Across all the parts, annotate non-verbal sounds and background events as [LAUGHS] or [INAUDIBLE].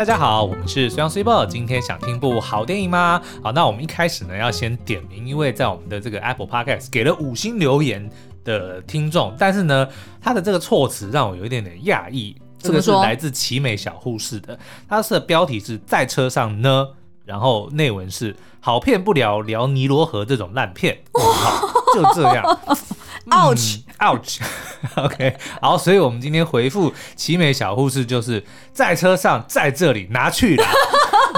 大家好，我们是虽阳虽报，今天想听部好电影吗？好，那我们一开始呢要先点名，因为在我们的这个 Apple Podcast 给了五星留言的听众，但是呢，他的这个措辞让我有一点点讶异。这个是来自奇美小护士的，它的标题是在车上呢，然后内文是好片不聊聊尼罗河这种烂片，好，就这样。[LAUGHS] Ouch，Ouch，OK，[LAUGHS] 好，所以我们今天回复奇美小护士就是在车上，在这里拿去了。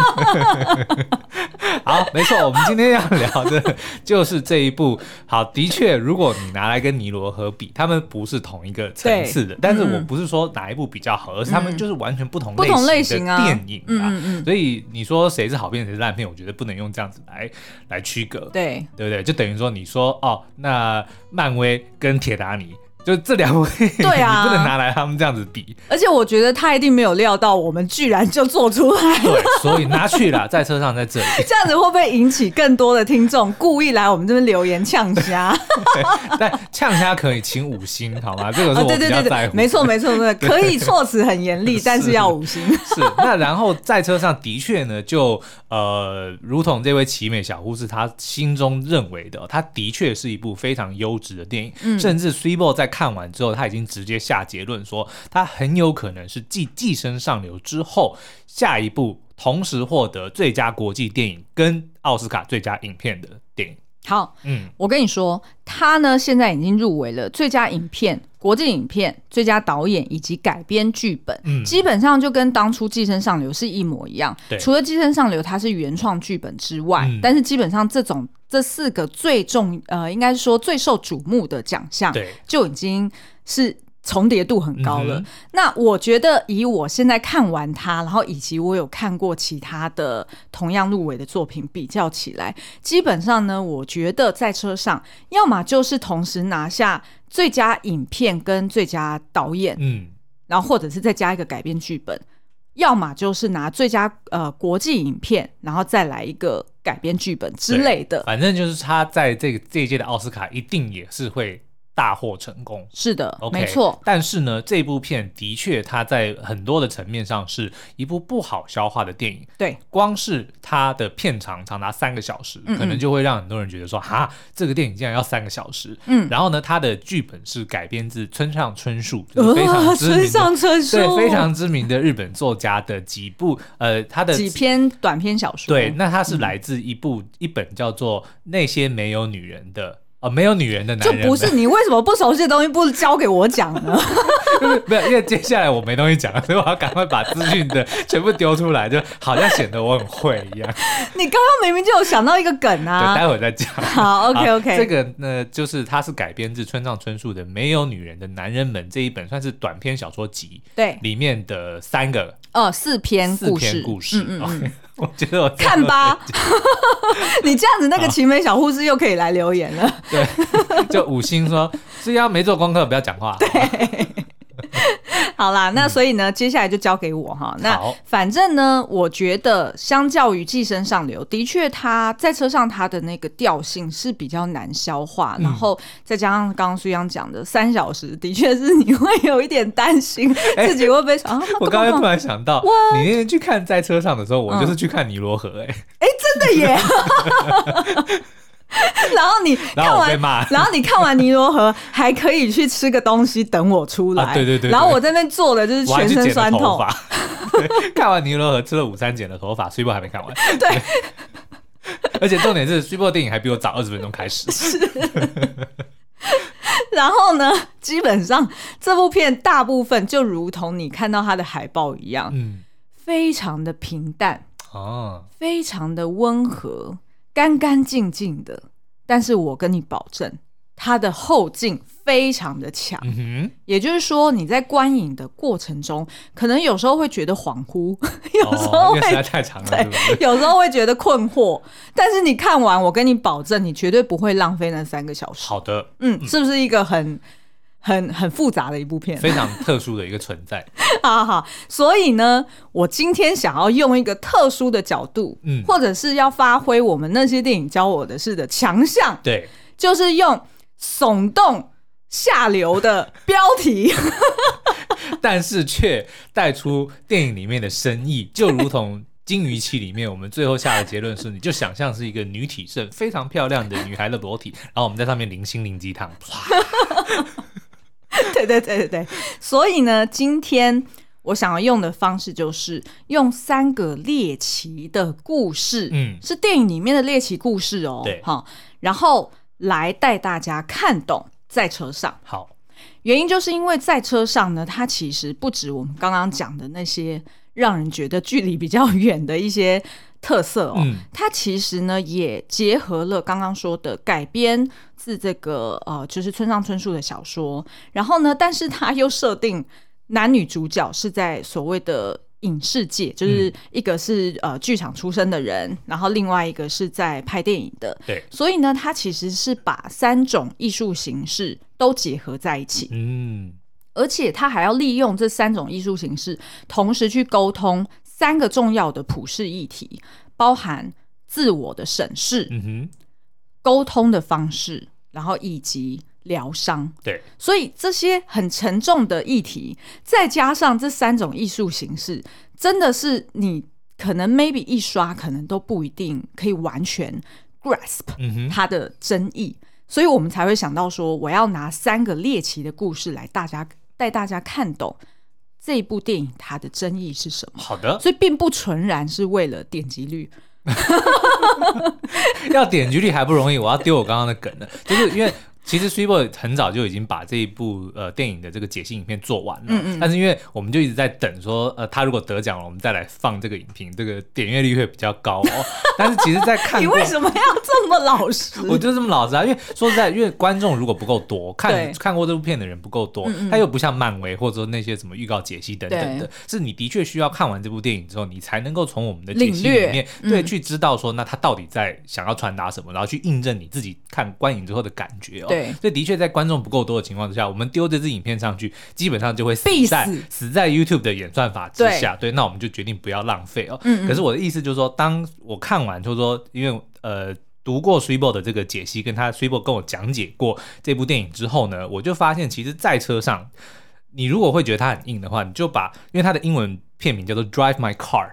[LAUGHS] 好，没错，我们今天要聊的就是这一部。好，的确，如果你拿来跟尼罗河比，他们不是同一个层次的。但是我不是说哪一部比较好，而是他们就是完全不同类型的电影啊。所以你说谁是好片，谁是烂片，我觉得不能用这样子来来区隔。对，对不对？就等于说你说哦，那漫威跟铁达尼。就这两位，对啊，你不能拿来他们这样子比。而且我觉得他一定没有料到我们居然就做出来了。对，所以拿去了，在车上在这里。这样子会不会引起更多的听众故意来我们这边留言呛虾？[LAUGHS] 但呛虾可以请五星好吗？这个是我比较在乎。哦、对对对对，没错没错没错，可以措辞很严厉，[LAUGHS] 但是要五星。是，那然后在车上的确呢，就呃，如同这位奇美小护士他心中认为的，他的确是一部非常优质的电影，嗯、甚至 Cibo 在。看完之后，他已经直接下结论说，他很有可能是继《寄生上流》之后下一部同时获得最佳国际电影跟奥斯卡最佳影片的电影。好，嗯，我跟你说，他呢现在已经入围了最佳影片、国际影片、最佳导演以及改编剧本，嗯，基本上就跟当初《寄生上流》是一模一样。对，除了《寄生上流》它是原创剧本之外，嗯，但是基本上这种。这四个最重呃，应该是说最受瞩目的奖项，对，就已经是重叠度很高了。嗯、那我觉得，以我现在看完它，然后以及我有看过其他的同样入围的作品比较起来，基本上呢，我觉得在车上，要么就是同时拿下最佳影片跟最佳导演，嗯，然后或者是再加一个改编剧本。要么就是拿最佳呃国际影片，然后再来一个改编剧本之类的。反正就是他在这个这一届的奥斯卡一定也是会。大获成功，是的，okay, 没错。但是呢，这部片的确，它在很多的层面上是一部不好消化的电影。对，光是它的片长长达三个小时，嗯嗯，可能就会让很多人觉得说，哈，这个电影竟然要三个小时。嗯，然后呢，它的剧本是改编自村上春树，就是非常知名的，[LAUGHS] 村上春树，对，非常知名的日本作家的几部，呃，他的几篇短篇小说。对，那它是来自一部、嗯、一本叫做《那些没有女人的》。哦，没有女人的男人，就不是你为什么不熟悉的东西不交给我讲呢？[LAUGHS] 没有，因为接下来我没东西讲，[LAUGHS] 所以我要赶快把资讯的全部丢出来，就好像显得我很会一样。[LAUGHS] 你刚刚明明就有想到一个梗啊，对，待会再讲。好，OK OK。这个呢，就是它是改编自村上春树的《没有女人的男人们》这一本，算是短篇小说集，对，里面的三个哦，四篇四篇故事，嗯嗯。我觉得我看吧，你这样子，那个奇美小护士又可以来留言了。对，就五星说，是要没做功课，不要讲话。对。好啦，那所以呢，嗯、接下来就交给我哈。那反正呢，我觉得相较于《寄生上流》，的确他在车上他的那个调性是比较难消化，嗯、然后再加上刚刚苏阳讲的三小时，的确是你会有一点担心 [LAUGHS] 自己会不会啊。我刚刚突然想到，你那天去看在车上的时候，我就是去看尼罗河、欸，哎哎、嗯，真的耶。[LAUGHS] [LAUGHS] 然后你 [LAUGHS] 看完，然后，然后你看完尼罗河，还可以去吃个东西等我出来。[LAUGHS] 啊、对，对，对。然后我在那边坐的就是全身酸痛。看完尼罗河吃了午餐，剪了头发，虽波还没看完。对。对而且重点是，虽波的电影还比我早二十分钟开始。是。然后呢，基本上这部片大部分就如同你看到它的海报一样，嗯，非常的平淡哦，非常的温和。干干净净的，但是我跟你保证，它的后劲非常的强。也就是说，你在观影的过程中，可能有时候会觉得恍惚，[LAUGHS] 有时候会、哦、实在太长了，对，有时候会觉得困惑。但是你看完，我跟你保证，你绝对不会浪费那三个小时。好的，嗯，是不是一个很？很很复杂的一部片，非常特殊的一个存在。[LAUGHS] 好好，所以呢，我今天想要用一个特殊的角度，嗯，或者是要发挥我们那些电影教我的事的强项，对，就是用耸动下流的标题。[LAUGHS] 但是却带出电影里面的深意，就如同。金鱼期里面，我们最后下的结论是，你就想象是一个女体盛、非常漂亮的女孩的裸体，然后我们在上面淋心灵鸡汤。[LAUGHS] [LAUGHS] 对对对对对，所以呢，今天我想要用的方式就是用三个猎奇的故事，嗯，是电影里面的猎奇故事哦，对，好，然后来带大家看懂在车上。好，原因就是因为在车上呢，它其实不止我们刚刚讲的那些。让人觉得距离比较远的一些特色哦，嗯、它其实呢也结合了刚刚说的改编自这个呃，就是村上春树的小说，然后呢，但是它又设定男女主角是在所谓的影视界，就是一个是呃剧场出身的人，然后另外一个是在拍电影的，对，所以呢，它其实是把三种艺术形式都结合在一起，嗯。而且他还要利用这三种艺术形式，同时去沟通三个重要的普世议题，包含自我的审视、嗯哼，沟通的方式，然后以及疗伤。对，所以这些很沉重的议题，再加上这三种艺术形式，真的是你可能 maybe 一刷，可能都不一定可以完全 grasp 它的真意，嗯，所以我们才会想到说，我要拿三个猎奇的故事来大家。带大家看懂这一部电影它的争议是什么？好的，所以并不纯然是为了点击率，[LAUGHS] 要点击率还不容易，我要丢我刚刚的梗了，就是因为。其实 Switchboard 很早就已经把这一部呃电影的这个解析影片做完了，嗯嗯，但是因为我们就一直在等说，呃，他如果得奖了，我们再来放这个影评，这个点阅率会比较高哦。[LAUGHS] 但是其实，在看你为什么要这么老实？我就这么老实啊，因为说实在，因为观众如果不够多，看看过这部片的人不够多，他、又不像漫威或者说那些什么预告解析等等的，是你的确需要看完这部电影之后，你才能够从我们的解析里面对、嗯、去知道说，那他到底在想要传达什么，然后去印证你自己看观影之后的感觉哦。对，所以的确在。观众不够多的情况之下，我们丢这支影片上去，基本上就会死在死，死在 YouTube 的演算法之下。对，对，那我们就决定不要浪费哦。嗯嗯，可是我的意思就是说，当我看完，就是说，因为呃读过 Switchboard 的这个解析，跟他 Switchboard 跟我讲解过这部电影之后呢，我就发现，其实，在车上，你如果会觉得它很硬的话，你就把，因为它的英文片名叫做 Drive My Car，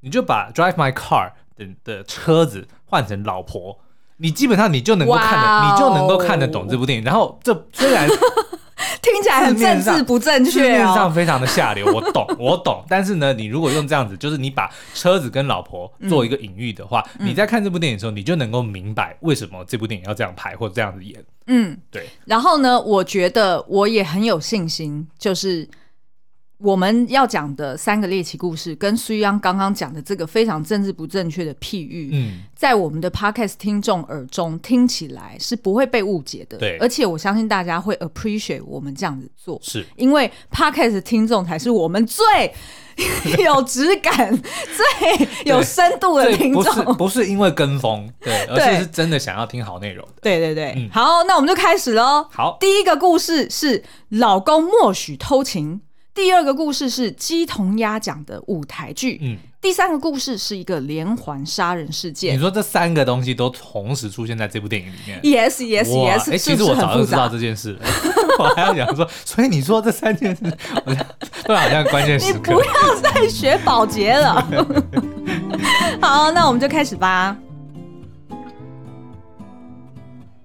你就把 Drive My Car 的的车子换成老婆。你基本上你就能够看得，Wow 你就能够看得懂这部电影。然后这虽然 [LAUGHS] 听起来很政治不正确，字面上非常的下流，[LAUGHS] 我懂，我懂。但是呢，你如果用这样子，就是你把车子跟老婆做一个隐喻的话，嗯、你在看这部电影的时候，你就能够明白为什么这部电影要这样拍或者这样子演。嗯，对。然后呢，我觉得我也很有信心，就是。我们要讲的三个猎奇故事，跟苏央刚刚讲的这个非常政治不正确的譬喻，嗯，在我们的 Podcast 听众耳中听起来是不会被误解的，对，而且我相信大家会 appreciate 我们这样子做，是。因为 Podcast 听众才是我们最有质感、[LAUGHS] 最有深度的听众，不是不是因为跟风，对，而是是真的想要听好内容的，对对对，嗯、好，那我们就开始喽。好，第一个故事是老公默许偷情。第二个故事是鸡同鸭讲的舞台剧，嗯，第三个故事是一个连环杀人事件。你说这三个东西都同时出现在这部电影里面？Yes, yes, yes。哎，其实我早就知道这件事了，[LAUGHS] 我还要讲说，所以你说这三件事，都好像关键时刻。你不要再学保洁了。[LAUGHS] 好，那我们就开始吧。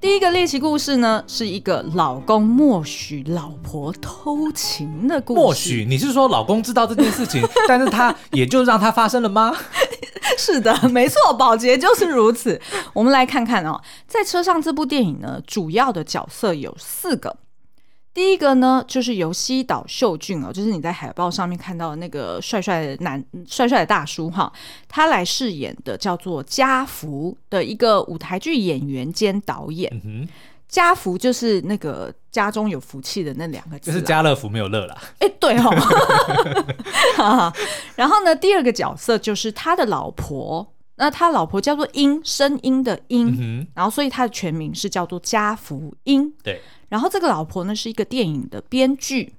第一个猎奇故事呢，是一个老公默许老婆偷情的故事。默许？你是说老公知道这件事情，[LAUGHS] 但是他也就让它发生了吗？是的，没错，保洁就是如此。我们来看看哦，在车上这部电影呢，主要的角色有四个。第一个呢，就是由西岛秀俊哦，就是你在海报上面看到的那个帅帅的男帅帅的大叔哈，他来饰演的叫做家福的一个舞台剧演员兼导演。嗯，家福就是那个家中有福气的那两个字，就是家乐福没有乐啦。哎，对哦。[LAUGHS] [LAUGHS] 然后呢，第二个角色就是他的老婆，那他老婆叫做英，声音的英，嗯，然后所以他的全名是叫做家福英。对。然后这个老婆呢是一个电影的编剧，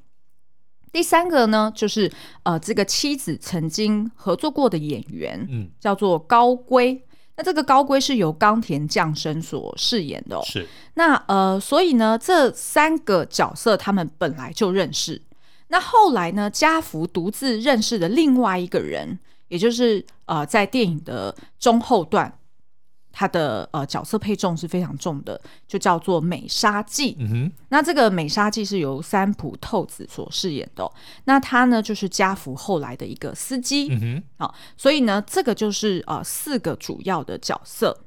第三个呢就是呃这个妻子曾经合作过的演员，嗯，叫做高圭。那这个高圭是由冈田将生所饰演的哦。是。那呃，所以呢这三个角色他们本来就认识。那后来呢，家福独自认识的另外一个人，也就是呃，在电影的中后段。他的呃角色配重是非常重的，就叫做美沙纪。嗯哼，那这个美沙纪是由三浦透子所饰演的，哦。那他呢，就是家福后来的一个司机。嗯哼，好，所以呢，这个就是呃四个主要的角色。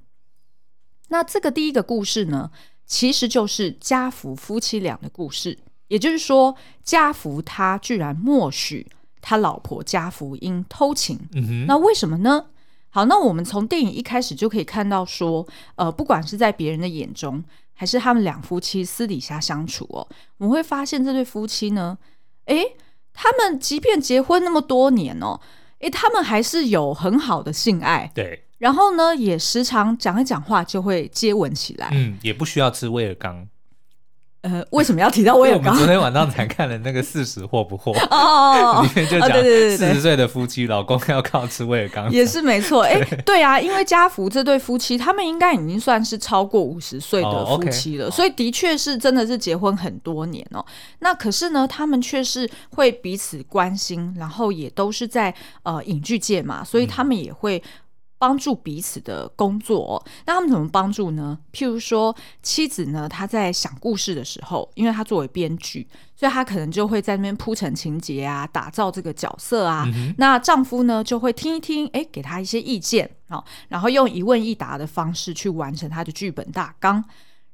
那这个第一个故事呢，其实就是家福夫妻俩的故事。也就是说，家福他居然默许他老婆家福音偷情。嗯，那为什么呢？好，那我们从电影一开始就可以看到，说，呃，不管是在别人的眼中，还是他们两夫妻私底下相处哦，我们会发现这对夫妻呢，诶，他们即便结婚那么多年哦，诶，他们还是有很好的性爱，对，然后呢，也时常讲一讲话就会接吻起来，嗯，也不需要吃威而钢。呃，为什么要提到威尔刚？我们昨天晚上才看了那个四十惑不惑 [LAUGHS] 哦，[LAUGHS] 里面就讲四十岁的夫妻，老公要靠吃威尔刚，也是没错。哎，[LAUGHS] 对啊，因为家福这对夫妻，他们应该已经算是超过五十岁的夫妻了，所以的确是真的是结婚很多年哦。那可是呢，他们却是会彼此关心，然后也都是在呃影剧界嘛，所以他们也会。帮助彼此的工作哦，那他们怎么帮助呢？譬如说，妻子呢，她在想故事的时候，因为她作为编剧，所以她可能就会在那边铺陈情节啊，打造这个角色啊。嗯。那丈夫呢，就会听一听，哎，给他一些意见啊，然后用一问一答的方式去完成他的剧本大纲。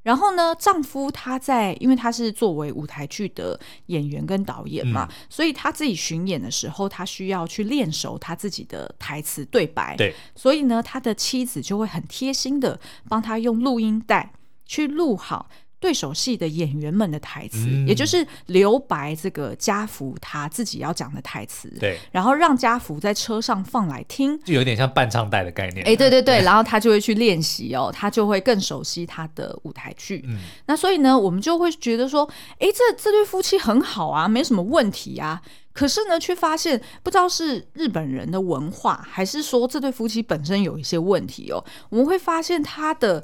然后呢，丈夫他在，因为他是作为舞台剧的演员跟导演嘛，嗯、所以他自己巡演的时候，他需要去练熟他自己的台词对白。对，所以呢，他的妻子就会很贴心的帮他用录音带去录好。对手戏的演员们的台词，嗯、也就是留白这个家福他自己要讲的台词，对，然后让家福在车上放来听，就有点像伴唱带的概念。哎，对对 [LAUGHS] 对，对然后他就会去练习哦，他就会更熟悉他的舞台剧。嗯，那所以呢，我们就会觉得说，哎，这这对夫妻很好啊，没什么问题啊。可是呢，却发现不知道是日本人的文化，还是说这对夫妻本身有一些问题哦。我们会发现他的。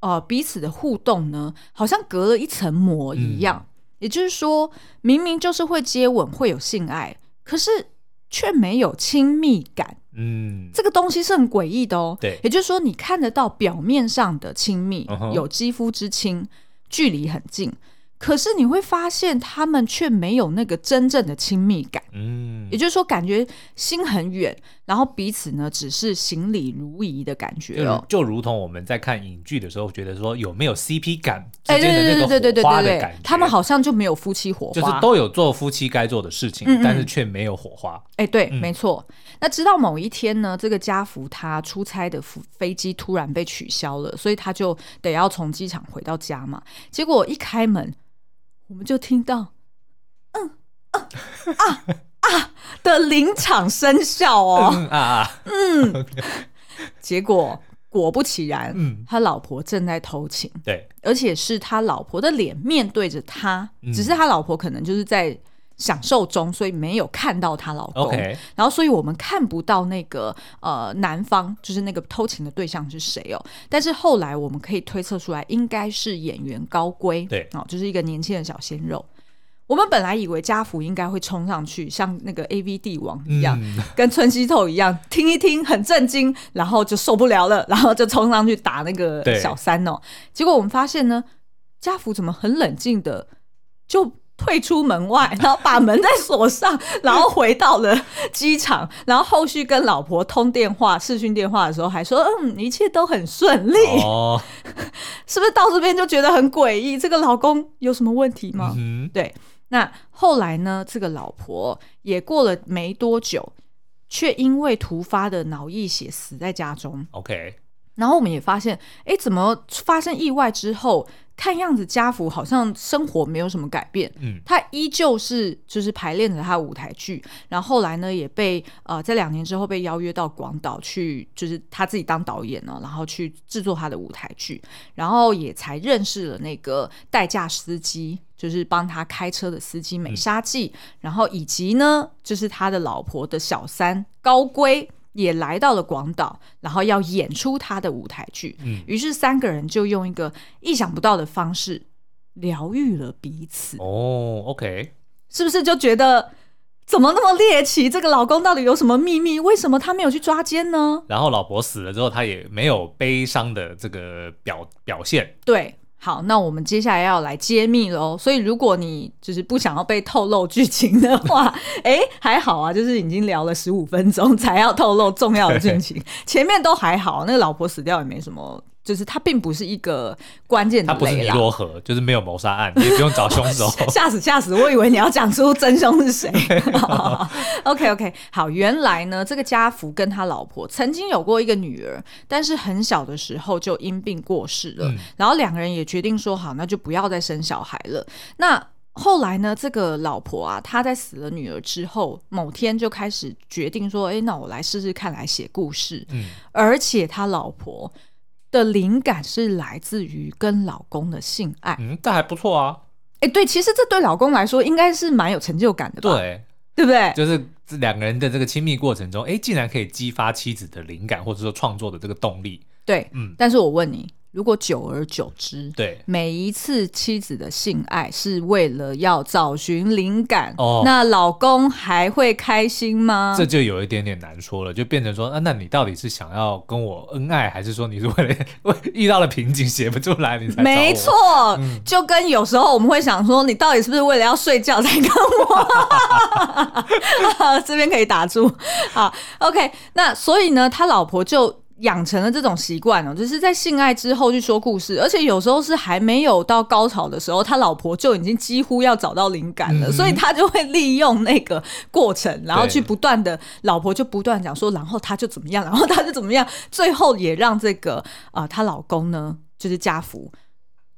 呃，彼此的互动呢，好像隔了一层膜一样。嗯、也就是说，明明就是会接吻、会有性爱，可是却没有亲密感。嗯，这个东西是很诡异的哦。对，也就是说，你看得到表面上的亲密，嗯、有肌肤之亲，距离很近。可是你会发现，他们却没有那个真正的亲密感。嗯，也就是说，感觉心很远，然后彼此呢，只是行礼如仪的感觉哦。就如同我们在看影剧的时候，觉得说有没有 CP 感之间的那个火花的感觉。他们好像就没有夫妻火花，就是都有做夫妻该做的事情，嗯嗯，但是却没有火花。哎，对，嗯、没错。那直到某一天呢，这个家福他出差的飞机突然被取消了，所以他就得要从机场回到家嘛。结果一开门。我们就听到，嗯啊啊啊的临场声效哦，嗯啊啊，嗯。结果果不其然，嗯，他老婆正在偷情，对，而且是他老婆的脸面对着他，嗯、只是他老婆可能就是在享受中，所以没有看到她老公.然后所以我们看不到那个呃男方就是那个偷情的对象是谁哦，但是后来我们可以推测出来，应该是演员高圭，对，哦，就是一个年轻的小鲜肉。我们本来以为家福应该会冲上去，像那个 AV 帝王一样，嗯、跟村西透一样，听一听很震惊，然后就受不了了，然后就冲上去打那个小三哦。对结果我们发现呢，家福怎么很冷静的就。退出门外，然后把门再锁上，然后回到了机场，[LAUGHS] 然后后续跟老婆通电话、视讯电话的时候，还说嗯，一切都很顺利。哦，[LAUGHS] 是不是到这边就觉得很诡异？这个老公有什么问题吗？嗯，对。那后来呢？这个老婆也过了没多久，却因为突发的脑溢血死在家中。OK。然后我们也发现，哎，怎么发生意外之后？看样子家福好像生活没有什么改变，嗯，他依旧是就是排练着他的舞台剧，然后后来呢也被呃在两年之后被邀约到广岛去，就是他自己当导演呢，然后去制作他的舞台剧，然后也才认识了那个代驾司机，就是帮他开车的司机美沙纪，嗯、然后以及呢就是他的老婆的小三高圭。也来到了广岛，然后要演出他的舞台剧。嗯，于是三个人就用一个意想不到的方式疗愈了彼此。哦，OK。是不是就觉得怎么那么猎奇？这个老公到底有什么秘密？为什么他没有去抓奸呢？然后老婆死了之后，他也没有悲伤的这个表表现。对。好，那我们接下来要来揭秘喽。所以，如果你就是不想要被透露剧情的话，[LAUGHS] 哎，还好啊，就是已经聊了十五分钟才要透露重要的剧情，[LAUGHS] 前面都还好。那个老婆死掉也没什么。就是它并不是一一个关键的雷，它不是尼罗河，就是没有谋杀案，你也不用找凶手。[LAUGHS] 吓死吓死！我以为你要讲出真凶是谁。[LAUGHS] OK OK，好，原来呢，这个家福跟他老婆曾经有过一个女儿，但是很小的时候就因病过世了。嗯、然后两个人也决定说好，那就不要再生小孩了。那后来呢，这个老婆啊，她在死了女儿之后，某天就开始决定说，哎，那我来试试看，来写故事。嗯，而且他老婆。的灵感是来自于跟老公的性爱，嗯，这还不错啊。哎、欸，对，其实这对老公来说应该是蛮有成就感的吧？对，对不对？就是这两个人的这个亲密过程中，哎，竟然可以激发妻子的灵感，或者说创作的这个动力。对，嗯。但是我问你。如果久而久之，对每一次妻子的性爱是为了要找寻灵感，哦，那老公还会开心吗？这就有一点点难说了，就变成说，啊，那你到底是想要跟我恩爱，还是说你是为了 [LAUGHS] 遇到了瓶颈写不出来，你才？没错，嗯，就跟有时候我们会想说，你到底是不是为了要睡觉才跟我？[LAUGHS] 这边可以打住。好，OK，那所以呢，他老婆就。养成了这种习惯哦，就是在性爱之后去说故事，而且有时候是还没有到高潮的时候，他老婆就已经几乎要找到灵感了，嗯、所以他就会利用那个过程，然后去不断的，老婆就不断讲说，然后他就怎么样，然后他就怎么样，最后也让这个啊，她、呃、老公呢，就是家福，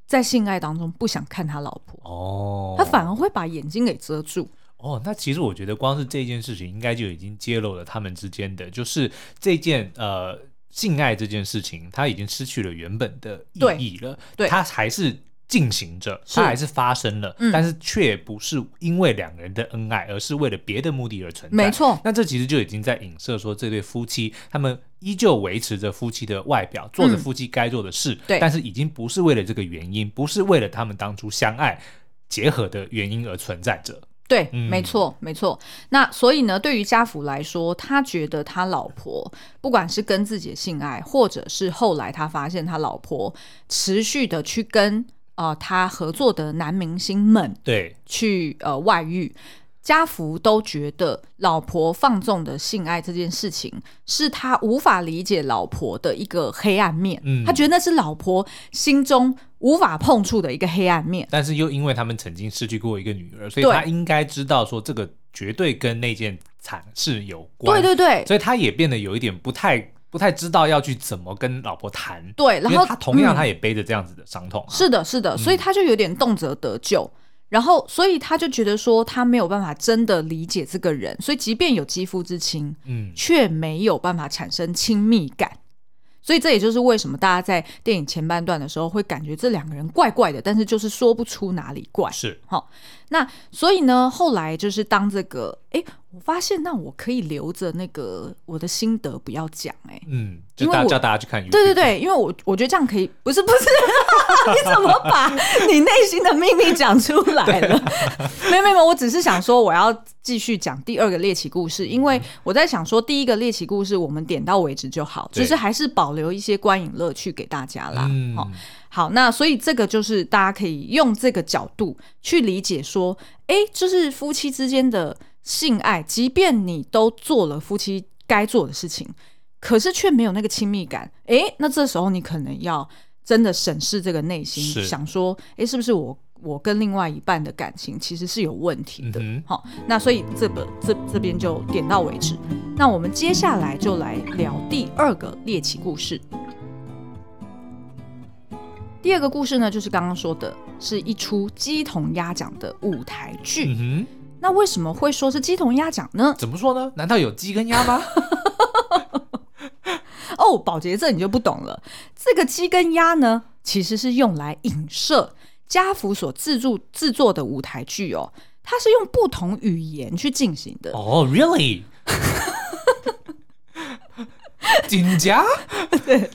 在性爱当中不想看他老婆哦，他反而会把眼睛给遮住哦。那其实我觉得，光是这件事情，应该就已经揭露了他们之间的，就是这件呃。性爱这件事情，它已经失去了原本的意义了。对，对它还是进行着，它还是发生了，嗯、但是却不是因为两个人的恩爱，而是为了别的目的而存在。没错，那这其实就已经在影射说，这对夫妻他们依旧维持着夫妻的外表，做着夫妻该做的事，嗯，但是已经不是为了这个原因，不是为了他们当初相爱结合的原因而存在着。对，没错，没错。那所以呢，对于家福来说，他觉得他老婆不管是跟自己的性爱，或者是后来他发现他老婆持续的去跟呃他合作的男明星们对去呃外遇，家福都觉得老婆放纵的性爱这件事情是他无法理解老婆的一个黑暗面。嗯，他觉得那是老婆心中。无法碰触的一个黑暗面，但是又因为他们曾经失去过一个女儿，所以他应该知道说这个绝对跟那件惨事有关。对对对，所以他也变得有一点不太不太知道要去怎么跟老婆谈。对，然后他同样他也背着这样子的伤痛、啊嗯。是的，是的，所以他就有点动辄得咎，嗯、然后所以他就觉得说他没有办法真的理解这个人，所以即便有肌肤之亲，嗯，却没有办法产生亲密感。所以这也就是为什么大家在电影前半段的时候会感觉这两个人怪怪的，但是就是说不出哪里怪。是，好，那所以呢，后来就是当这个，哎。我发现，那我可以留着那个我的心得不要讲哎、欸，嗯，就大叫大家去看。对对对，因为我我觉得这样可以，不是不是，[LAUGHS] 你怎么把你内心的秘密讲出来了？[LAUGHS] 没有没有，我只是想说我要继续讲第二个猎奇故事，因为我在想说第一个猎奇故事我们点到为止就好，就是还是保留一些观影乐趣给大家啦。嗯，好，好，那所以这个就是大家可以用这个角度去理解说，哎，就是夫妻之间的。性爱，即便你都做了夫妻该做的事情，可是却没有那个亲密感。诶，那这时候你可能要真的审视这个内心，想说，诶，是不是我我跟另外一半的感情其实是有问题的？嗯、好，那所以这个这这边就点到为止。那我们接下来就来聊第二个猎奇故事。第二个故事呢，就是刚刚说的，是一出鸡同鸭讲的舞台剧。嗯那为什么会说是鸡同鸭讲呢？怎么说呢？难道有鸡跟鸭吗？[LAUGHS] 哦，保洁，这你就不懂了。这个鸡跟鸭呢，其实是用来影射家福所制作制作的舞台剧哦。它是用不同语言去进行的。哦、oh,，really？金甲？[LAUGHS] 对对，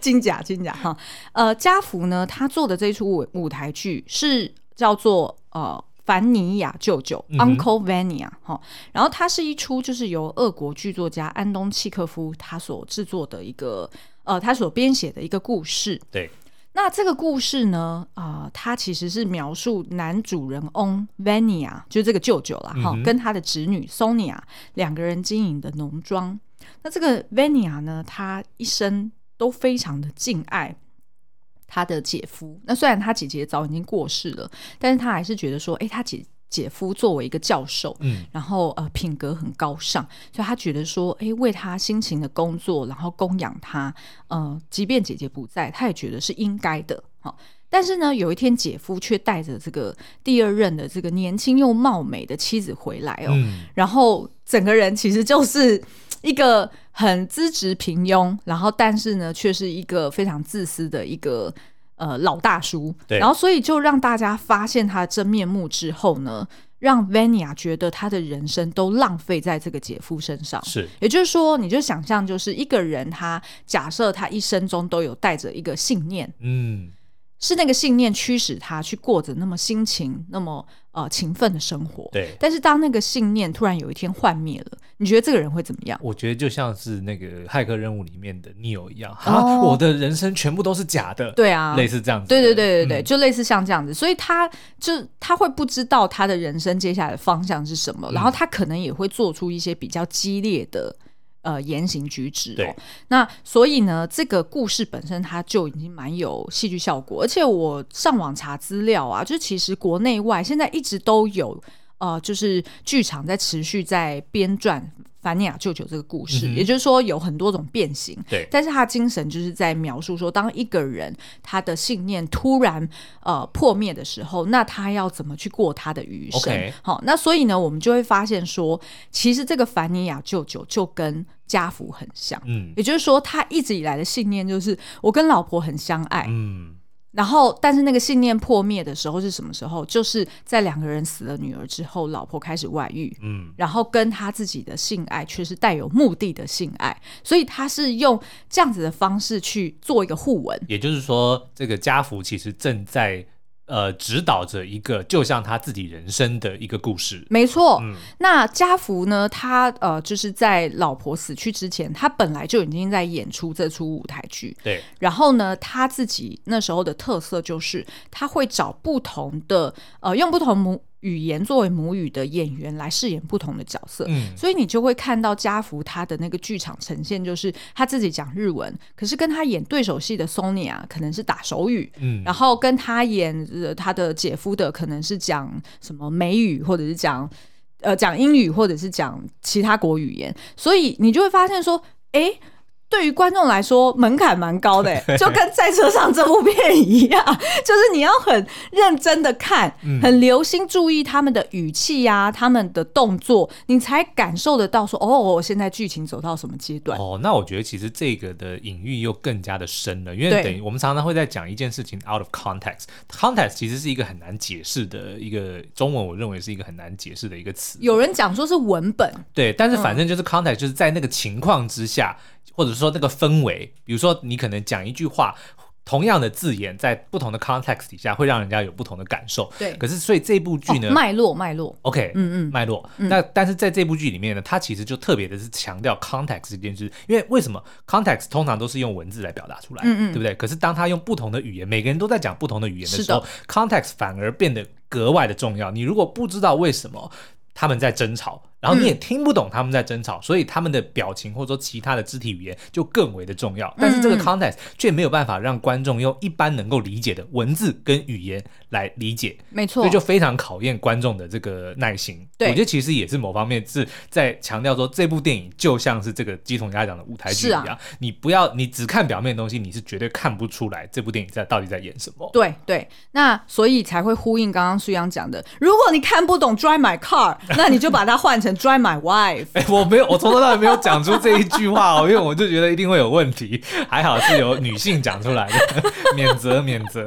金甲金甲哈。呃，家福呢，他做的这一出舞舞台剧是叫做呃。凡尼亚舅舅、嗯、（Uncle Vania） 哈。然后它是一出就是由俄国剧作家安东契科夫他所制作的一个呃，他所编写的一个故事。对。那这个故事呢，啊、呃，它其实是描述男主人翁 Vania，就这个舅舅啦，哈、嗯，跟他的侄女 Sonia 两个人经营的农庄。那这个 Vania 呢，他一生都非常的敬爱他的姐夫。那虽然他姐姐早已经过世了，但是他还是觉得说，哎，他姐。姐夫作为一个教授，嗯，然后呃品格很高尚，所以他觉得说，哎，为他辛勤的工作，然后供养他，呃，即便姐姐不在，他也觉得是应该的。好，但是呢，有一天姐夫却带着这个第二任的这个年轻又貌美的妻子回来哦，嗯，然后整个人其实就是一个很资质平庸，然后但是呢，却是一个非常自私的一个。呃，老大叔，对，然后所以就让大家发现他的真面目之后呢，让 Vania 觉得他的人生都浪费在这个姐夫身上。是，也就是说，你就想象，就是一个人，他假设他一生中都有带着一个信念，嗯。是那个信念驱使他去过着那么辛勤、那么呃勤奋的生活。对。但是当那个信念突然有一天幻灭了，你觉得这个人会怎么样？我觉得就像是那个骇客任务里面的 Neo 一样，啊，我的人生全部都是假的。对啊，类似这样子。对对对对对，嗯、就类似像这样子，所以他就他会不知道他的人生接下来的方向是什么，嗯、然后他可能也会做出一些比较激烈的。呃，言行举止哦，那所以呢，这个故事本身它就已经蛮有戏剧效果，而且我上网查资料啊，就其实国内外现在一直都有呃，就是剧场在持续在编撰。凡尼亚舅舅这个故事，嗯、也就是说有很多种变形，对，但是他精神就是在描述说，当一个人他的信念突然呃破灭的时候，那他要怎么去过他的余生？好那所以呢，我们就会发现说，其实这个凡尼亚舅舅就跟家福很像，嗯，也就是说，他一直以来的信念就是我跟老婆很相爱，嗯。然后，但是那个信念破灭的时候是什么时候？就是在两个人死了女儿之后，老婆开始外遇，嗯，然后跟他自己的性爱却是带有目的的性爱，所以他是用这样子的方式去做一个互文。也就是说，这个家福其实正在。呃，指导着一个就像他自己人生的一个故事，没错。嗯，那家福呢？他呃，就是在老婆死去之前，他本来就已经在演出这出舞台剧。对。然后呢，他自己那时候的特色就是他会找不同的呃，用不同母。语言作为母语的演员来饰演不同的角色，嗯，所以你就会看到家福他的那个剧场呈现，就是他自己讲日文，可是跟他演对手戏的 Sonia 可能是打手语，嗯，然后跟他演他的姐夫的可能是讲什么美语，或者是讲呃讲英语，或者是讲其他国语言，所以你就会发现说，哎。对于观众来说，门槛蛮高的，就跟在车上这部片一样，就是你要很认真的看，嗯、很留心注意他们的语气呀、啊，他们的动作，你才感受得到说，哦，现在剧情走到什么阶段？哦，那我觉得其实这个的隐喻又更加的深了，因为等于我们常常会在讲一件事情 out of context，context 其实是一个很难解释的一个中文，我认为是一个很难解释的一个词。有人讲说是文本，对，但是反正就是 context，就是在那个情况之下。或者说那个氛围，比如说你可能讲一句话，同样的字眼在不同的 context 底下，会让人家有不同的感受。对。可是所以这部剧呢，脉络脉络，OK，嗯嗯，脉络。那但是在这部剧里面呢，它其实就特别的是强调 context 这件事，因为为什么 context 通常都是用文字来表达出来，嗯嗯，对不对？可是当他用不同的语言，每个人都在讲不同的语言的时候，context 反而变得格外的重要。你如果不知道为什么他们在争吵。然后你也听不懂他们在争吵，嗯、所以他们的表情或者说其他的肢体语言就更为的重要。但是这个 context 却没有办法让观众用一般能够理解的文字跟语言来理解，没错，所以就非常考验观众的这个耐心。对，我觉得其实也是某方面是在强调说，这部电影就像是这个鸡同鸭讲的舞台剧一样，啊、你不要你只看表面的东西，你是绝对看不出来这部电影在到底在演什么。对对，那所以才会呼应刚刚苏阳讲的，如果你看不懂 Drive My Car，那你就把它换成。Drive my wife，哎、欸，我没有，我从头到尾没有讲出这一句话哦，因为我就觉得一定会有问题。[LAUGHS] 还好是由女性讲出来的，免责免责。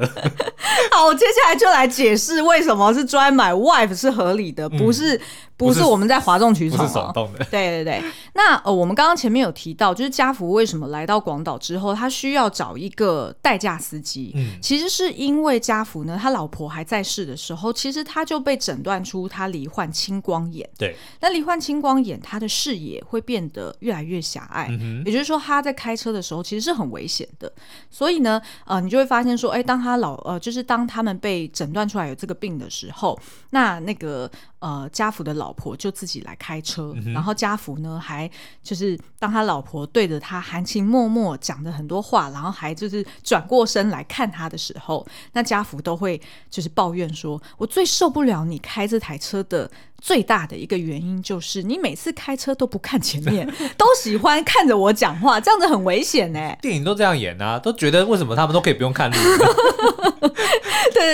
好，我接下来就来解释为什么是 Drive my wife 是合理的，不是不是我们在哗众取宠，不是手动的。[LAUGHS] 对对对。那呃，我们刚刚前面有提到，就是家福为什么来到广岛之后，他需要找一个代驾司机。嗯，其实是因为家福呢，他老婆还在世的时候，其实他就被诊断出他罹患青光眼。对。那罹患青光眼，他的视野会变得越来越狭隘。嗯，也就是说，他在开车的时候其实是很危险的。所以呢，呃，你就会发现说，哎，当他老呃，就是当他们被诊断出来有这个病的时候，那那个。呃，家福的老婆就自己来开车，嗯、然后家福呢还就是当他老婆对着他含情脉脉讲的很多话，然后还就是转过身来看他的时候，那家福都会就是抱怨说：“我最受不了你开这台车的最大的一个原因就是你每次开车都不看前面，都喜欢看着我讲话，这样子很危险呢。”电影都这样演啊，都觉得为什么他们都可以不用看路？[LAUGHS]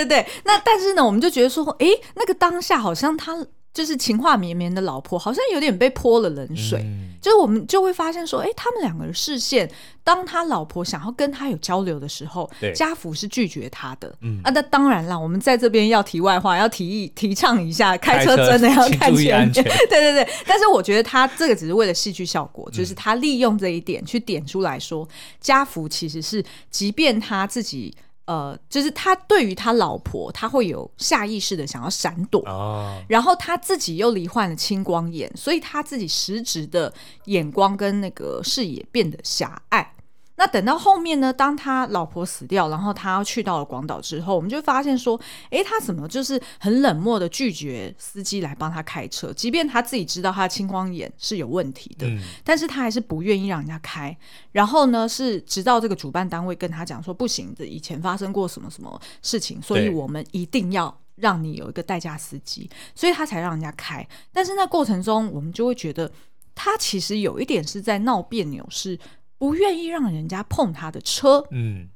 对对对，那但是呢，我们就觉得说，哎，那个当下好像他。就是情话绵绵的老婆，好像有点被泼了冷水。嗯、就是我们就会发现说，哎、欸，他们两个人视线，当他老婆想要跟他有交流的时候，家福是拒绝他的。嗯啊，那当然啦，我们在这边要题外话，要提议提倡一下，开车真的要看前面。对对对，但是我觉得他这个只是为了戏剧效果，就是他利用这一点去点出来说，嗯、家福其实是，即便他自己。呃，就是他对于他老婆，他会有下意识的想要闪躲，哦、然后他自己又罹患了青光眼，所以他自己实质的眼光跟那个视野变得狭隘。那等到后面呢？当他老婆死掉，然后他去到了广岛之后，我们就发现说，诶，他怎么就是很冷漠的拒绝司机来帮他开车？即便他自己知道他的青光眼是有问题的，嗯、但是他还是不愿意让人家开。然后呢，是直到这个主办单位跟他讲说，不行，的以前发生过什么什么事情，所以我们一定要让你有一个代驾司机，所以他才让人家开。但是那过程中，我们就会觉得他其实有一点是在闹别扭，是。不愿意让人家碰他的车，嗯，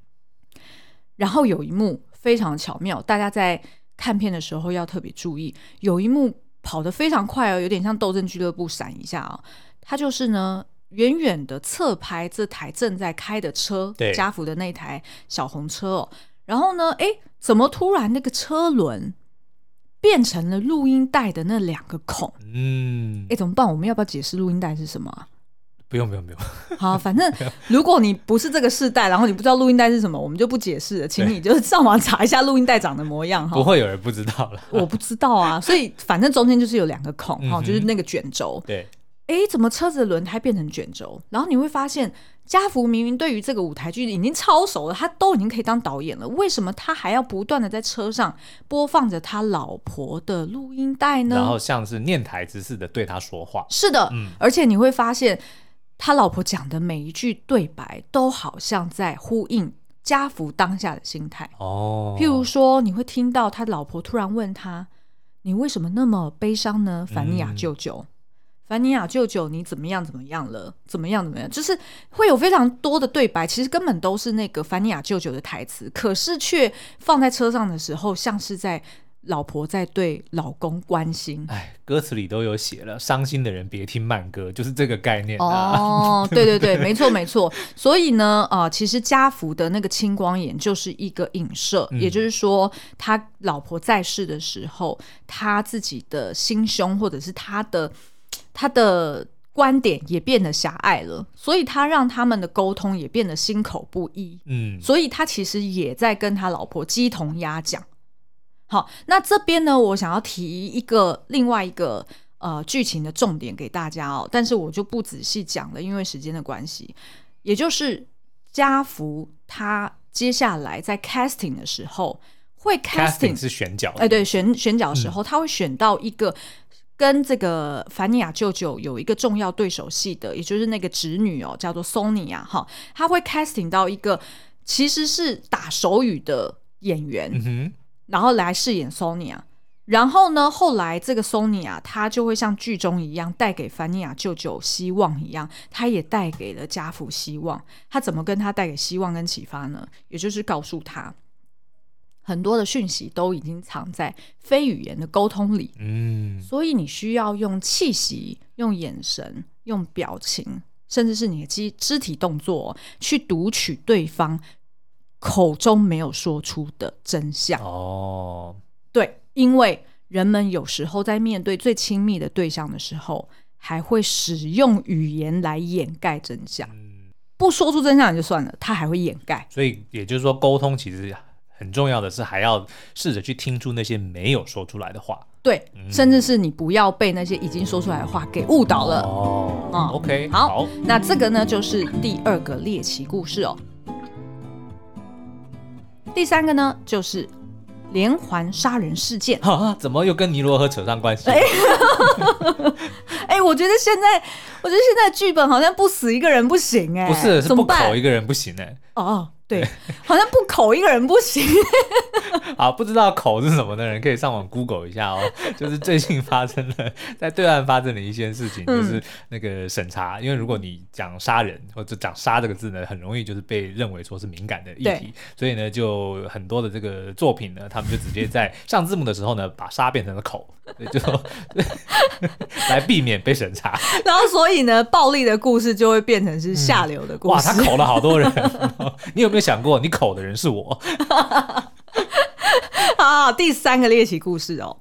然后有一幕非常巧妙，大家在看片的时候要特别注意。有一幕跑得非常快哦，有点像斗阵俱乐部闪一下啊、哦。他就是呢，远远的侧拍这台正在开的车，对，家福的那台小红车哦。然后呢，哎，怎么突然那个车轮变成了录音带的那两个孔？嗯，哎，怎么办？我们要不要解释录音带是什么啊？不用不用不用，[LAUGHS] 好，反正如果你不是这个世代，然后你不知道录音带是什么，我们就不解释了，请你就是上网查一下录音带长的模样哈。不会有人不知道了，[LAUGHS] 我不知道啊，所以反正中间就是有两个孔哈，嗯、就是那个卷轴。对，哎，怎么车子的轮胎变成卷轴？然后你会发现，家福明明对于这个舞台剧已经超熟了，他都已经可以当导演了，为什么他还要不断的在车上播放着他老婆的录音带呢？然后像是念台词似的对他说话。是的，嗯、而且你会发现。他老婆讲的每一句对白，都好像在呼应家福当下的心态。哦，譬如说，你会听到他老婆突然问他：“你为什么那么悲伤呢？”凡尼亚舅舅，嗯、凡尼亚舅舅，你怎么样？怎么样了？怎么样？怎么样？就是会有非常多的对白，其实根本都是那个凡尼亚舅舅的台词，可是却放在车上的时候，像是在。老婆在对老公关心，哎，歌词里都有写了，伤心的人别听慢歌，就是这个概念啊。哦，[LAUGHS] 对对对，没错没错。所以呢，呃，其实家福的那个青光眼就是一个影射，嗯、也就是说，他老婆在世的时候，他自己的心胸或者是他的他的观点也变得狭隘了，所以他让他们的沟通也变得心口不一。嗯，所以他其实也在跟他老婆鸡同鸭讲。好，那这边呢，我想要提一个另外一个呃剧情的重点给大家哦，但是我就不仔细讲了，因为时间的关系。也就是家福他接下来在 casting 的时候会 casting, casting 是选角，哎，对，选选角的时候，嗯、他会选到一个跟这个凡尼亚舅舅有一个重要对手戏的，也就是那个侄女哦，叫做 Sonia 哈，他会 casting 到一个其实是打手语的演员。然后来饰演 Sonia，然后呢，后来这个 Sonia 她就会像剧中一样带给凡尼亚舅舅希望一样，她也带给了家父希望。她怎么跟他带给希望跟启发呢？也就是告诉他，很多的讯息都已经藏在非语言的沟通里，嗯，所以你需要用气息、用眼神、用表情，甚至是你的肢肢体动作去读取对方。口中没有说出的真相哦，对，因为人们有时候在面对最亲密的对象的时候，还会使用语言来掩盖真相。嗯，不说出真相也就算了，他还会掩盖。所以也就是说，沟通其实很重要的是，还要试着去听出那些没有说出来的话。对，嗯、甚至是你不要被那些已经说出来的话给误导了。哦，嗯，OK，好，好，那这个呢就是第二个猎奇故事哦。第三个呢就是连环杀人事件。啊，怎么又跟尼罗河扯上关系？哎、欸，[LAUGHS] 我觉得现在，我觉得现在剧本好像不死一个人不行哎、欸，不是，是不口一个人不行哎、欸。哦。对，好像不口一个人不行。[LAUGHS] 好，不知道口是什么的人可以上网 Google 一下哦。[LAUGHS] 就是最近发生的在对岸发生的一件事情，就是那个审查，因为如果你讲杀人或者讲杀这个字呢，很容易就是被认为说是敏感的议题，所以呢，就很多的这个作品呢，他们就直接在上字幕的时候呢，把杀变成了口，就来避免被审查。然后，所以呢，暴力的故事就会变成是下流的故事。哇，他口了好多人，[LAUGHS] 你有没有想过，你口的人是我？[LAUGHS] 好，第三个猎奇故事哦，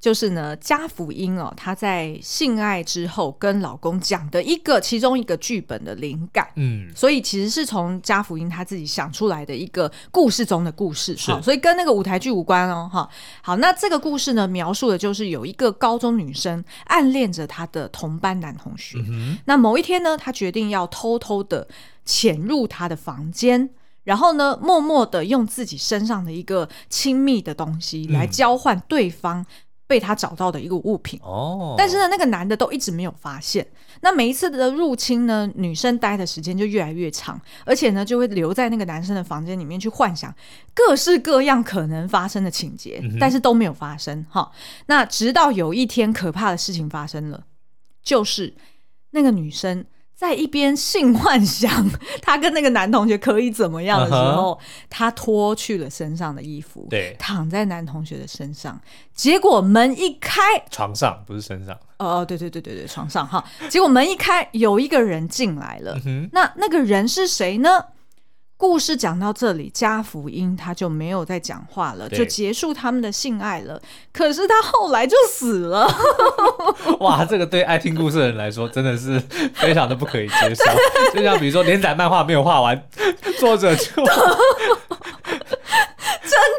就是呢，家福英哦，她在性爱之后跟老公讲的一个其中一个剧本的灵感，嗯，所以其实是从家福英她自己想出来的一个故事中的故事，是，所以跟那个舞台剧无关哦，哈。好，那这个故事呢，描述的就是有一个高中女生暗恋着她的同班男同学，嗯，那某一天呢，她决定要偷偷的潜入他的房间。然后呢，默默的用自己身上的一个亲密的东西来交换对方被他找到的一个物品。哦、嗯，但是呢，那个男的都一直没有发现。那每一次的入侵呢，女生待的时间就越来越长，而且呢，就会留在那个男生的房间里面去幻想各式各样可能发生的情节，嗯、但是都没有发生。哈，那直到有一天，可怕的事情发生了，就是那个女生。在一边性幻想他跟那个男同学可以怎么样的时候，uh huh. 他脱去了身上的衣服，对，躺在男同学的身上。结果门一开，床上不是身上。哦哦，对对对对对，床上哈。结果门一开，有一个人进来了。Uh. 那那个人是谁呢？故事讲到这里，加福音他就没有再讲话了，就结束他们的性爱了。可是他后来就死了。[LAUGHS] 哇，这个对爱听故事的人来说真的是非常的不可以接受。[LAUGHS] 就像比如说连载漫画没有画完，作者就真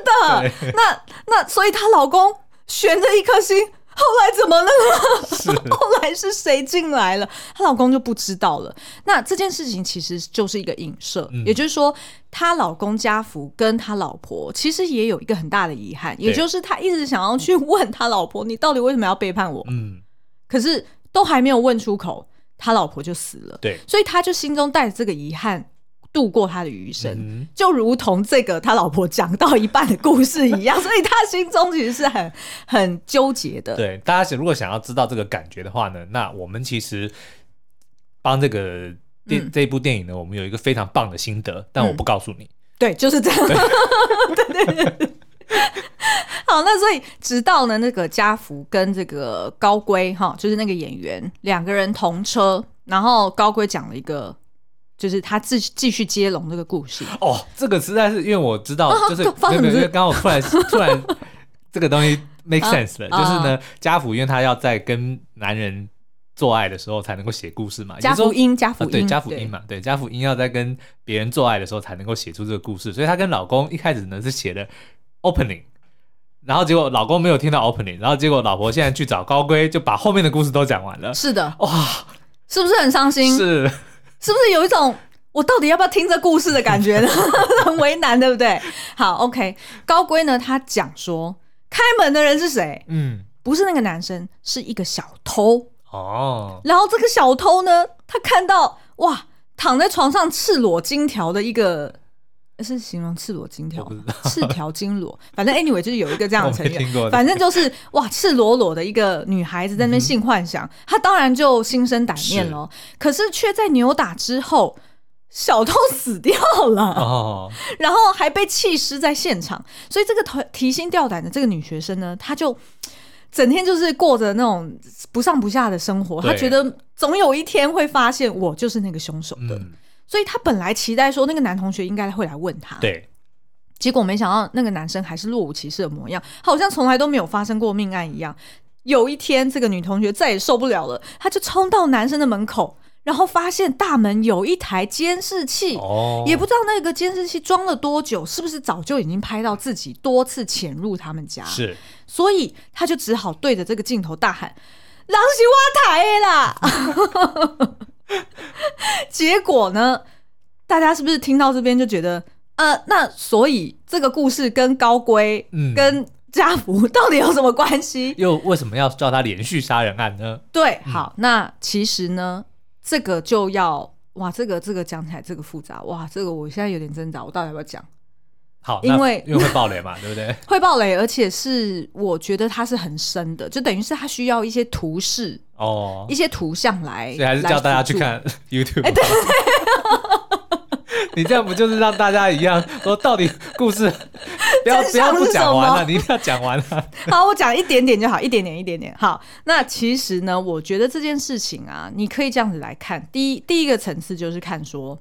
的 [LAUGHS] 那那所以她老公悬着一颗心。后来怎么了呢？是 [LAUGHS] 后来是谁进来了？她老公就不知道了。那这件事情其实就是一个影射，嗯、也就是说，她老公家福跟她老婆其实也有一个很大的遗憾，也就是他一直想要去问他老婆：“你到底为什么要背叛我？”嗯，可是都还没有问出口，他老婆就死了。对，所以他就心中带着这个遗憾。度过他的余生，嗯、就如同这个他老婆讲到一半的故事一样，[LAUGHS] 所以他心中其实是很很纠结的。对，大家如果想要知道这个感觉的话呢，那我们其实帮这个电、嗯、这一部电影呢，我们有一个非常棒的心得，但我不告诉你、嗯。对，就是这样。对对 [LAUGHS] 对。[LAUGHS] 好，那所以直到呢，那个家福跟这个高圭哈，就是那个演员两个人同车，然后高圭讲了一个。就是他继继续接龙这个故事哦，这个实在是因为我知道，就是没有没有，刚刚我突然 [LAUGHS] 突然这个东西 make sense 了，就是呢，家福因为他要在跟男人做爱的时候才能够写故事嘛，家福音家福音对家福音嘛，对家福音要在跟别人做爱的时候才能够写出这个故事，所以她跟老公一开始呢是写的 opening，然后结果老公没有听到 opening，然后结果老婆现在去找高龟，就把后面的故事都讲完了。是的，哇，是不是很伤心？是。是不是有一种我到底要不要听这故事的感觉呢？[LAUGHS] 很为难，对不对？好，OK。高龟呢，他讲说开门的人是谁？嗯，不是那个男生，是一个小偷哦。然后这个小偷呢，他看到哇，躺在床上赤裸金条的一个。是形容赤裸金条，赤条金裸，反正 anyway 就是有一个这样的成语，反正就是哇，赤裸裸的一个女孩子在那边性幻想，她、嗯、当然就心生歹念了。是可是却在扭打之后，小偷死掉了，哦、然后还被弃尸在现场。所以这个提心吊胆的这个女学生呢，她就整天就是过着那种不上不下的生活，她觉得总有一天会发现我就是那个凶手的。嗯所以他本来期待说那个男同学应该会来问他，对。结果没想到那个男生还是若无其事的模样，好像从来都没有发生过命案一样。有一天，这个女同学再也受不了了，她就冲到男生的门口，然后发现大门有一台监视器，哦，也不知道那个监视器装了多久，是不是早就已经拍到自己多次潜入他们家？是，所以他就只好对着这个镜头大喊：“狼是我台啦！” [LAUGHS] [LAUGHS] 结果呢，大家是不是听到这边就觉得？呃，那所以这个故事跟高龟、嗯、跟家福到底有什么关系？[LAUGHS] 又为什么要叫他连续杀人案呢？对，好，嗯、那其实呢，这个就要哇，这个这个讲起来这个复杂哇，这个我现在有点挣扎，我到底要不要讲？好，因为因为会爆雷嘛，对不对？[LAUGHS] 会爆雷，而且是我觉得它是很深的，就等于是它需要一些图示哦，一些图像来，所以还是叫大家去看 [LAUGHS] YouTube。哎，对。[LAUGHS] 你这样不就是让大家一样说到底故事不要不要不讲完了，你一定要讲完了。好，我讲一点点就好，一点点一点点。好，那其实呢，我觉得这件事情啊，你可以这样子来看。第一第一个层次就是看说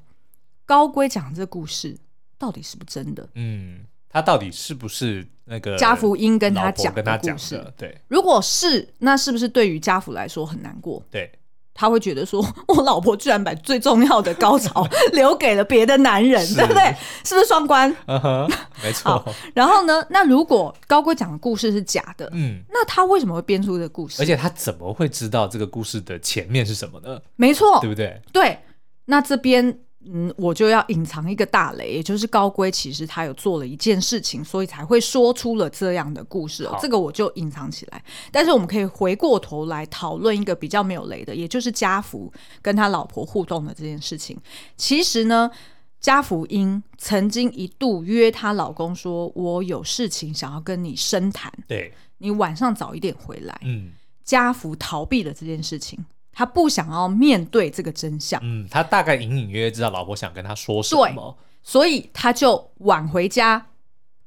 高龟讲这个故事到底是不是真的？嗯，他到底是不是那个家福英跟他讲的故事？对，如果是，那是不是对于家福来说很难过？对。他会觉得说，[LAUGHS] 我老婆居然把最重要的高潮 [LAUGHS] 留给了别的男人，对不对？是不是双关？[LAUGHS] 没错。然后呢，那如果高龟讲的故事是假的，嗯，那他为什么会编出这个故事？而且他怎么会知道这个故事的前面是什么呢？没错，对不对？对，那这边。嗯，我就要隐藏一个大雷，也就是高龟其实他有做了一件事情，所以才会说出了这样的故事哦。这个我就隐藏起来。但是我们可以回过头来讨论一个比较没有雷的，也就是家福跟他老婆互动的这件事情。其实呢，家福英曾经一度约她老公说：“我有事情想要跟你深谈，对，你晚上早一点回来。”嗯，家福逃避了这件事情。他不想要面对这个真相。嗯，他大概隐隐约约知道老婆想跟他说什么，对，所以他就晚回家，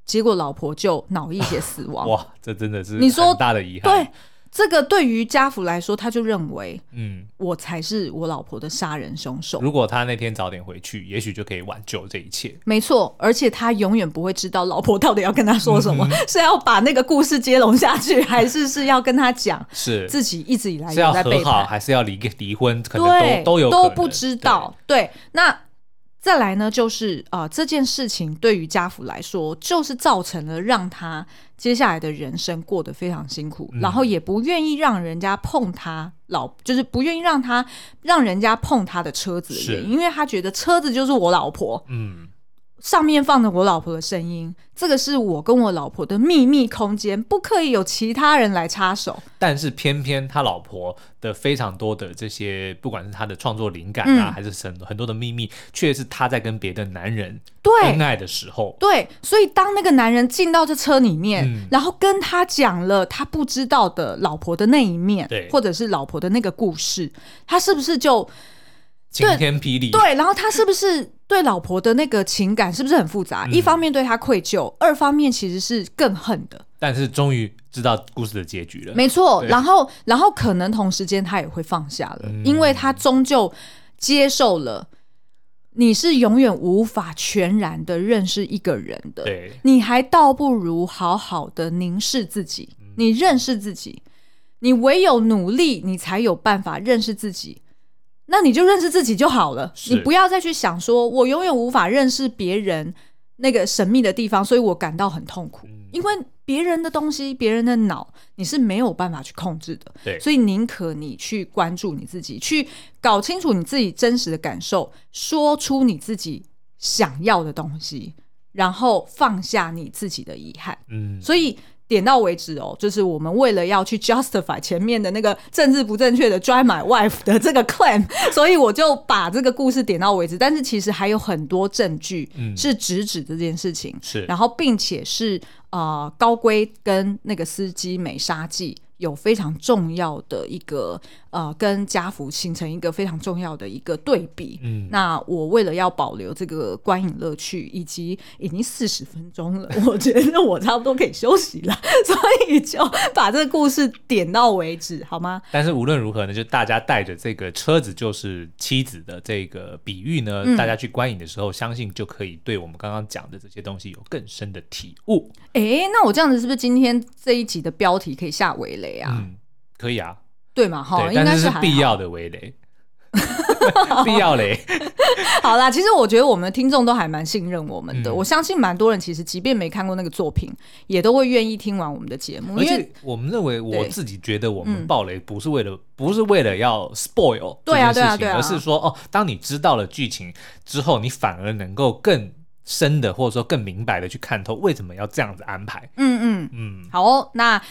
结果老婆就脑溢血死亡。哇，这真的是你说很大的遗憾。对。这个对于家福来说，他就认为，嗯，我才是我老婆的杀人凶手。如果他那天早点回去，也许就可以挽救这一切。没错，而且他永远不会知道老婆到底要跟他说什么，嗯、是要把那个故事接龙下去，还是是要跟他讲，是自己一直以来是要和好，还是要离离婚？可能都都有都不知道。对，对，那。再来呢，就是啊、呃，这件事情对于家福来说，就是造成了让他接下来的人生过得非常辛苦，嗯、然后也不愿意让人家碰他老，就是不愿意让他让人家碰他的车子的原因，因为他觉得车子就是我老婆，嗯。上面放着我老婆的声音，这个是我跟我老婆的秘密空间，不可以有其他人来插手。但是偏偏他老婆的非常多的这些，不管是他的创作灵感啊，嗯、还是很很多的秘密，却是他在跟别的男人恩爱的时候。对，所以当那个男人进到这车里面，嗯、然后跟他讲了他不知道的老婆的那一面，或者是老婆的那个故事，他是不是就？晴天霹雳，对，然后他是不是对老婆的那个情感是不是很复杂？嗯、一方面对他愧疚，二方面其实是更恨的。但是终于知道故事的结局了，没错。然后，然后可能同时间他也会放下了，嗯、因为他终究接受了，你是永远无法全然的认识一个人的。对，你还倒不如好好的凝视自己，你认识自己，你唯有努力，你才有办法认识自己。那你就认识自己就好了，你不要再去想说，我永远无法认识别人那个神秘的地方，所以我感到很痛苦。嗯、因为别人的东西、别人的脑，你是没有办法去控制的。对，所以宁可你去关注你自己，去搞清楚你自己真实的感受，说出你自己想要的东西，然后放下你自己的遗憾。嗯，所以。点到为止哦，就是我们为了要去 justify 前面的那个政治不正确的 drive my wife 的这个 claim，[LAUGHS] 所以我就把这个故事点到为止。但是其实还有很多证据是直指这件事情，是、嗯，然后并且是呃高规跟那个司机美沙纪有非常重要的一个呃，跟家福形成一个非常重要的一个对比。嗯，那我为了要保留这个观影乐趣，以及已经四十分钟了，我觉得我差不多可以休息了，[LAUGHS] 所以就把这个故事点到为止，好吗？但是无论如何呢，就大家带着这个车子就是妻子的这个比喻呢，嗯、大家去观影的时候，相信就可以对我们刚刚讲的这些东西有更深的体悟。哎，那我这样子是不是今天这一集的标题可以下围雷啊？嗯，可以啊，对嘛？哈，应该是必要的围雷。[LAUGHS] 必要嘞！[LAUGHS] 好啦，其实我觉得我们的听众都还蛮信任我们的。嗯、我相信蛮多人其实即便没看过那个作品，也都会愿意听完我们的节目。而且我们认为，我自己觉得我们爆雷不是为了，嗯、不是为了要 spoil 对啊对啊对啊，而是说哦，当你知道了剧情之后，你反而能够更深的或者说更明白的去看透为什么要这样子安排。嗯嗯嗯，好哦，那。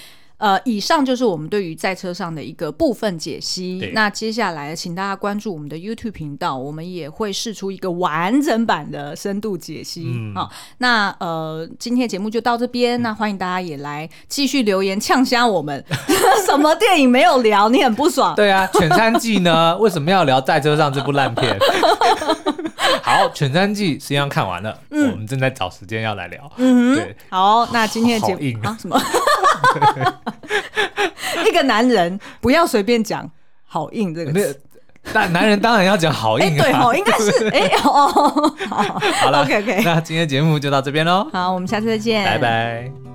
呃，以上就是我们对于在车上的一个部分解析。那接下来，请大家关注我们的 YouTube 频道，我们也会释出一个完整版的深度解析。嗯、好，那呃，今天的节目就到这边。嗯、那欢迎大家也来继续留言呛声我们。[LAUGHS] 什么电影没有聊？你很不爽？对啊，《犬山记》呢？为什么要聊在车上这部烂片？[LAUGHS] 好，《犬山记》实际上看完了，嗯、我们正在找时间要来聊。嗯，对，好，那今天的节目啊，什么？[LAUGHS] [LAUGHS] 一个男人不要随便讲“好硬”这个词，但男人当然要讲“好硬”啊。对哦，应该是哎哦，好了，OK OK，那今天节目就到这边喽。好，我们下次再见，拜拜。